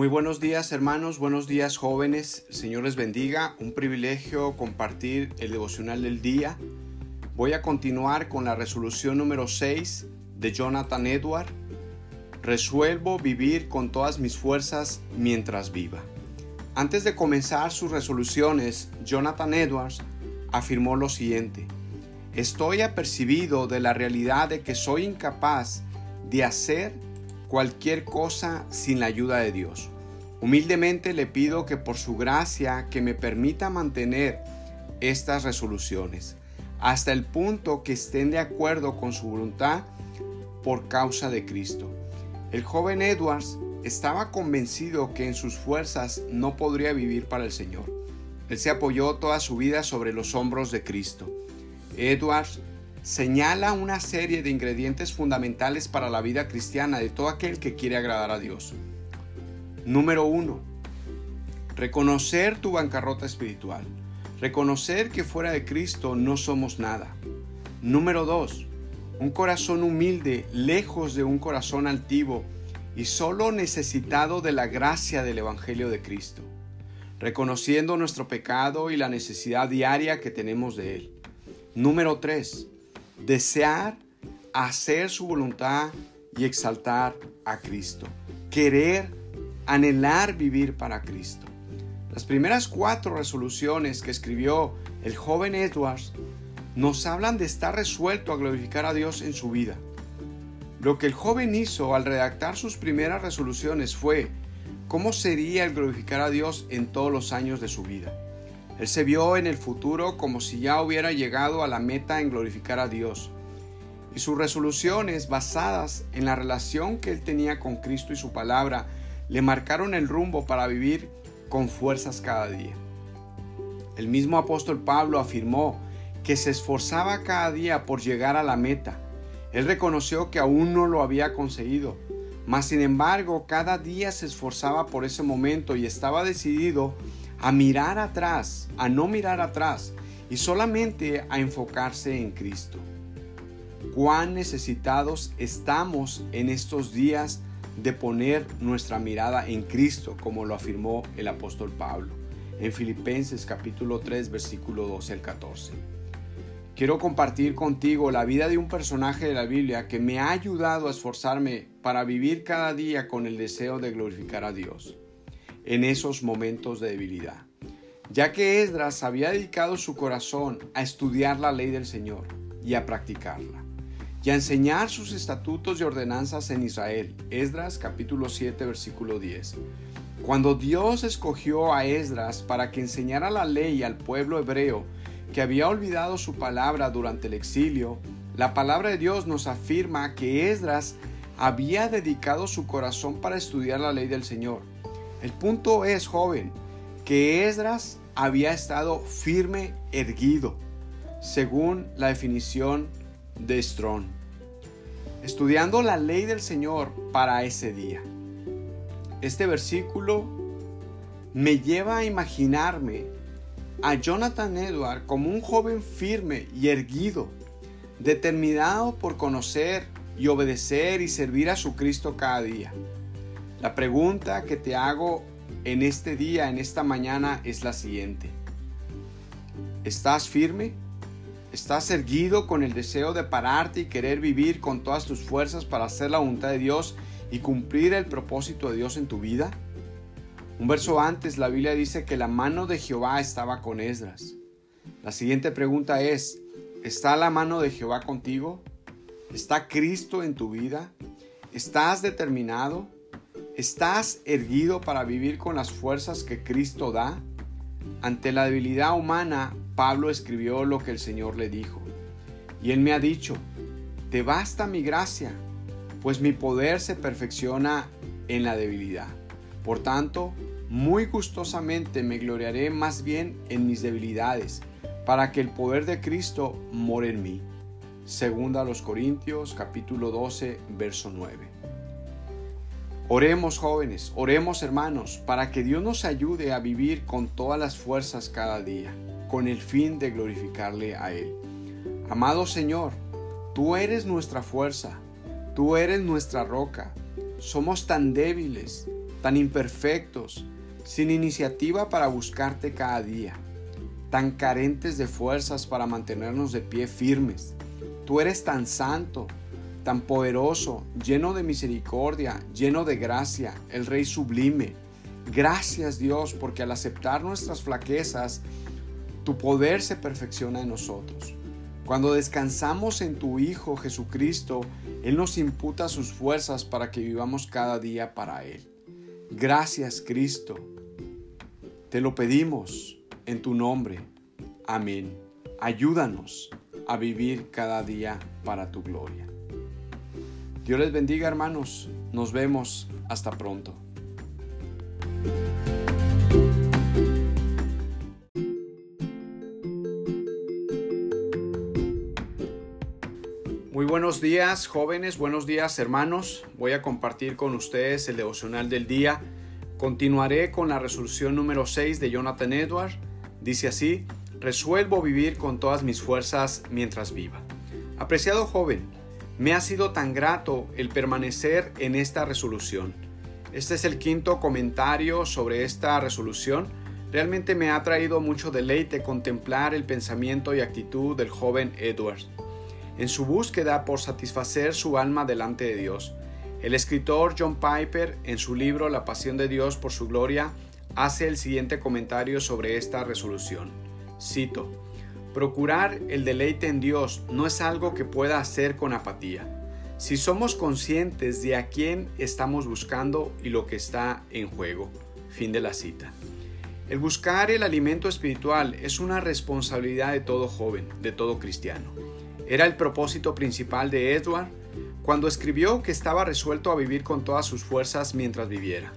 Muy buenos días hermanos, buenos días jóvenes, Señor les bendiga, un privilegio compartir el devocional del día. Voy a continuar con la resolución número 6 de Jonathan Edward. Resuelvo vivir con todas mis fuerzas mientras viva. Antes de comenzar sus resoluciones, Jonathan Edwards afirmó lo siguiente. Estoy apercibido de la realidad de que soy incapaz de hacer cualquier cosa sin la ayuda de Dios. Humildemente le pido que por su gracia que me permita mantener estas resoluciones hasta el punto que estén de acuerdo con su voluntad por causa de Cristo. El joven Edwards estaba convencido que en sus fuerzas no podría vivir para el Señor. Él se apoyó toda su vida sobre los hombros de Cristo. Edwards señala una serie de ingredientes fundamentales para la vida cristiana de todo aquel que quiere agradar a Dios. Número 1. Reconocer tu bancarrota espiritual. Reconocer que fuera de Cristo no somos nada. Número 2. Un corazón humilde, lejos de un corazón altivo y solo necesitado de la gracia del Evangelio de Cristo. Reconociendo nuestro pecado y la necesidad diaria que tenemos de Él. Número 3 desear hacer su voluntad y exaltar a Cristo. Querer, anhelar vivir para Cristo. Las primeras cuatro resoluciones que escribió el joven Edwards nos hablan de estar resuelto a glorificar a Dios en su vida. Lo que el joven hizo al redactar sus primeras resoluciones fue cómo sería el glorificar a Dios en todos los años de su vida. Él se vio en el futuro como si ya hubiera llegado a la meta en glorificar a Dios. Y sus resoluciones basadas en la relación que él tenía con Cristo y su palabra le marcaron el rumbo para vivir con fuerzas cada día. El mismo apóstol Pablo afirmó que se esforzaba cada día por llegar a la meta. Él reconoció que aún no lo había conseguido, mas sin embargo cada día se esforzaba por ese momento y estaba decidido a mirar atrás, a no mirar atrás y solamente a enfocarse en Cristo. Cuán necesitados estamos en estos días de poner nuestra mirada en Cristo, como lo afirmó el apóstol Pablo en Filipenses capítulo 3 versículo 12 al 14. Quiero compartir contigo la vida de un personaje de la Biblia que me ha ayudado a esforzarme para vivir cada día con el deseo de glorificar a Dios en esos momentos de debilidad, ya que Esdras había dedicado su corazón a estudiar la ley del Señor y a practicarla, y a enseñar sus estatutos y ordenanzas en Israel. Esdras capítulo 7 versículo 10. Cuando Dios escogió a Esdras para que enseñara la ley al pueblo hebreo que había olvidado su palabra durante el exilio, la palabra de Dios nos afirma que Esdras había dedicado su corazón para estudiar la ley del Señor el punto es, joven, que Esdras había estado firme, erguido, según la definición de Strong, estudiando la ley del Señor para ese día. Este versículo me lleva a imaginarme a Jonathan Edward como un joven firme y erguido, determinado por conocer y obedecer y servir a su Cristo cada día. La pregunta que te hago en este día, en esta mañana, es la siguiente. ¿Estás firme? ¿Estás erguido con el deseo de pararte y querer vivir con todas tus fuerzas para hacer la voluntad de Dios y cumplir el propósito de Dios en tu vida? Un verso antes la Biblia dice que la mano de Jehová estaba con Esdras. La siguiente pregunta es, ¿está la mano de Jehová contigo? ¿Está Cristo en tu vida? ¿Estás determinado? ¿Estás erguido para vivir con las fuerzas que Cristo da? Ante la debilidad humana, Pablo escribió lo que el Señor le dijo. Y él me ha dicho, te basta mi gracia, pues mi poder se perfecciona en la debilidad. Por tanto, muy gustosamente me gloriaré más bien en mis debilidades, para que el poder de Cristo more en mí. Segunda a los Corintios capítulo 12, verso 9. Oremos jóvenes, oremos hermanos, para que Dios nos ayude a vivir con todas las fuerzas cada día, con el fin de glorificarle a Él. Amado Señor, tú eres nuestra fuerza, tú eres nuestra roca. Somos tan débiles tan imperfectos, sin iniciativa para buscarte cada día, tan carentes de fuerzas para mantenernos de pie firmes. Tú eres tan santo, tan poderoso, lleno de misericordia, lleno de gracia, el Rey sublime. Gracias Dios porque al aceptar nuestras flaquezas, tu poder se perfecciona en nosotros. Cuando descansamos en tu Hijo Jesucristo, Él nos imputa sus fuerzas para que vivamos cada día para Él. Gracias Cristo. Te lo pedimos en tu nombre. Amén. Ayúdanos a vivir cada día para tu gloria. Dios les bendiga hermanos. Nos vemos. Hasta pronto. Muy buenos días jóvenes, buenos días hermanos. Voy a compartir con ustedes el devocional del día. Continuaré con la resolución número 6 de Jonathan Edwards. Dice así, resuelvo vivir con todas mis fuerzas mientras viva. Apreciado joven, me ha sido tan grato el permanecer en esta resolución. Este es el quinto comentario sobre esta resolución. Realmente me ha traído mucho deleite contemplar el pensamiento y actitud del joven Edward en su búsqueda por satisfacer su alma delante de Dios. El escritor John Piper, en su libro La Pasión de Dios por su Gloria, hace el siguiente comentario sobre esta resolución. Cito, Procurar el deleite en Dios no es algo que pueda hacer con apatía. Si somos conscientes de a quién estamos buscando y lo que está en juego. Fin de la cita. El buscar el alimento espiritual es una responsabilidad de todo joven, de todo cristiano. Era el propósito principal de Edward cuando escribió que estaba resuelto a vivir con todas sus fuerzas mientras viviera.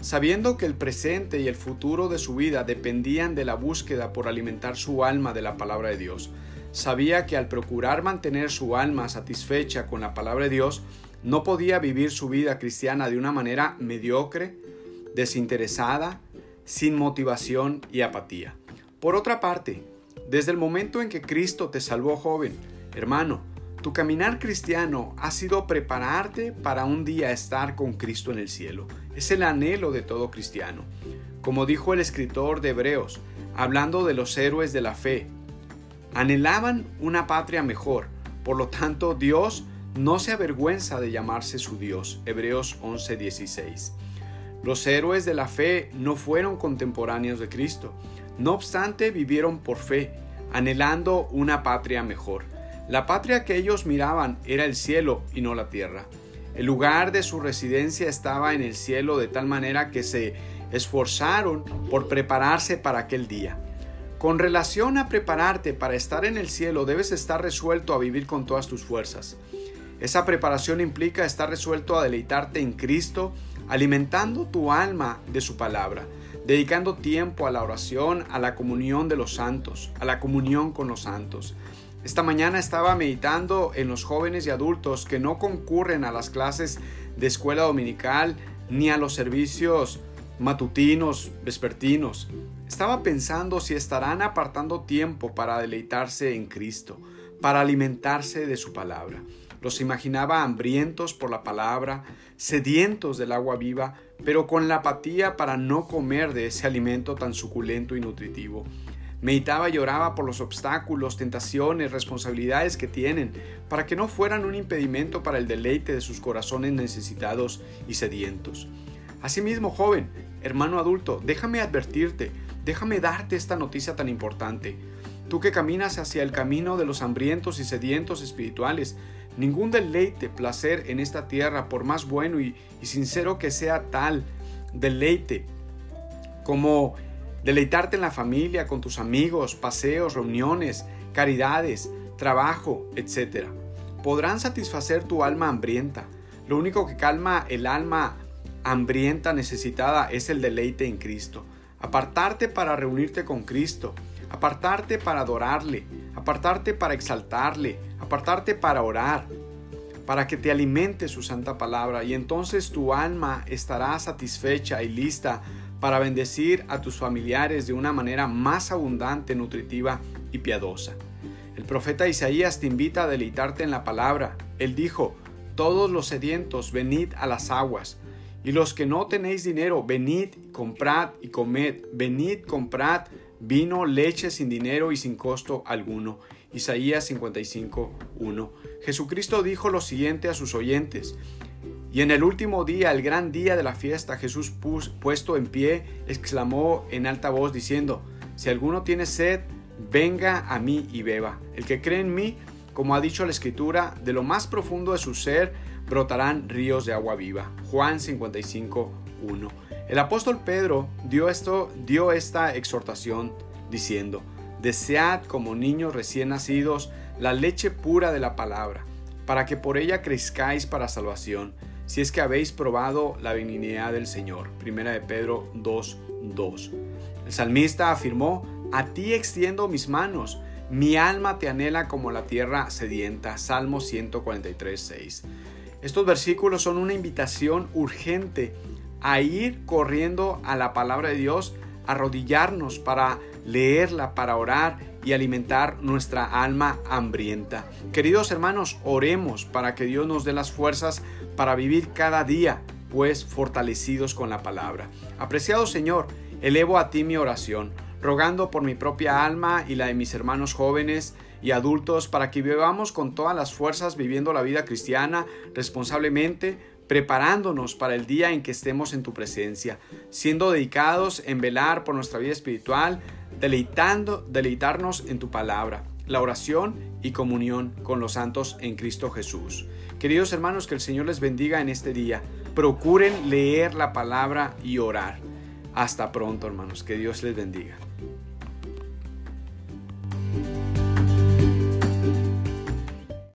Sabiendo que el presente y el futuro de su vida dependían de la búsqueda por alimentar su alma de la palabra de Dios, sabía que al procurar mantener su alma satisfecha con la palabra de Dios, no podía vivir su vida cristiana de una manera mediocre, desinteresada, sin motivación y apatía. Por otra parte, desde el momento en que Cristo te salvó joven, hermano, tu caminar cristiano ha sido prepararte para un día estar con Cristo en el cielo. Es el anhelo de todo cristiano. Como dijo el escritor de Hebreos, hablando de los héroes de la fe, anhelaban una patria mejor. Por lo tanto, Dios no se avergüenza de llamarse su Dios. Hebreos 11:16. Los héroes de la fe no fueron contemporáneos de Cristo. No obstante, vivieron por fe, anhelando una patria mejor. La patria que ellos miraban era el cielo y no la tierra. El lugar de su residencia estaba en el cielo de tal manera que se esforzaron por prepararse para aquel día. Con relación a prepararte para estar en el cielo, debes estar resuelto a vivir con todas tus fuerzas. Esa preparación implica estar resuelto a deleitarte en Cristo, alimentando tu alma de su palabra, dedicando tiempo a la oración, a la comunión de los santos, a la comunión con los santos. Esta mañana estaba meditando en los jóvenes y adultos que no concurren a las clases de escuela dominical ni a los servicios matutinos, vespertinos. Estaba pensando si estarán apartando tiempo para deleitarse en Cristo, para alimentarse de su palabra. Los imaginaba hambrientos por la palabra, sedientos del agua viva, pero con la apatía para no comer de ese alimento tan suculento y nutritivo. Meditaba y oraba por los obstáculos, tentaciones, responsabilidades que tienen, para que no fueran un impedimento para el deleite de sus corazones necesitados y sedientos. Asimismo, joven, hermano adulto, déjame advertirte, déjame darte esta noticia tan importante. Tú que caminas hacia el camino de los hambrientos y sedientos espirituales, ningún deleite, placer en esta tierra, por más bueno y, y sincero que sea tal deleite, como Deleitarte en la familia, con tus amigos, paseos, reuniones, caridades, trabajo, etc. Podrán satisfacer tu alma hambrienta. Lo único que calma el alma hambrienta necesitada es el deleite en Cristo. Apartarte para reunirte con Cristo. Apartarte para adorarle. Apartarte para exaltarle. Apartarte para orar. Para que te alimente su santa palabra y entonces tu alma estará satisfecha y lista para bendecir a tus familiares de una manera más abundante, nutritiva y piadosa. El profeta Isaías te invita a deleitarte en la palabra. Él dijo, todos los sedientos, venid a las aguas. Y los que no tenéis dinero, venid, comprad y comed. Venid, comprad vino, leche sin dinero y sin costo alguno. Isaías 55, 1. Jesucristo dijo lo siguiente a sus oyentes. Y en el último día, el gran día de la fiesta, Jesús puesto en pie, exclamó en alta voz diciendo, Si alguno tiene sed, venga a mí y beba. El que cree en mí, como ha dicho la Escritura, de lo más profundo de su ser brotarán ríos de agua viva. Juan 55, 1. El apóstol Pedro dio, esto, dio esta exhortación diciendo, Desead como niños recién nacidos la leche pura de la palabra, para que por ella crezcáis para salvación, si es que habéis probado la benignidad del Señor. Primera de Pedro 2, 2. El salmista afirmó, A ti extiendo mis manos, mi alma te anhela como la tierra sedienta. Salmo 143, 6. Estos versículos son una invitación urgente a ir corriendo a la palabra de Dios, arrodillarnos para leerla, para orar y alimentar nuestra alma hambrienta. Queridos hermanos, oremos para que Dios nos dé las fuerzas para vivir cada día, pues fortalecidos con la palabra. Apreciado Señor, elevo a ti mi oración rogando por mi propia alma y la de mis hermanos jóvenes y adultos para que vivamos con todas las fuerzas viviendo la vida cristiana responsablemente, preparándonos para el día en que estemos en tu presencia, siendo dedicados en velar por nuestra vida espiritual, deleitando, deleitarnos en tu palabra, la oración y comunión con los santos en Cristo Jesús. Queridos hermanos, que el Señor les bendiga en este día. Procuren leer la palabra y orar. Hasta pronto, hermanos. Que Dios les bendiga.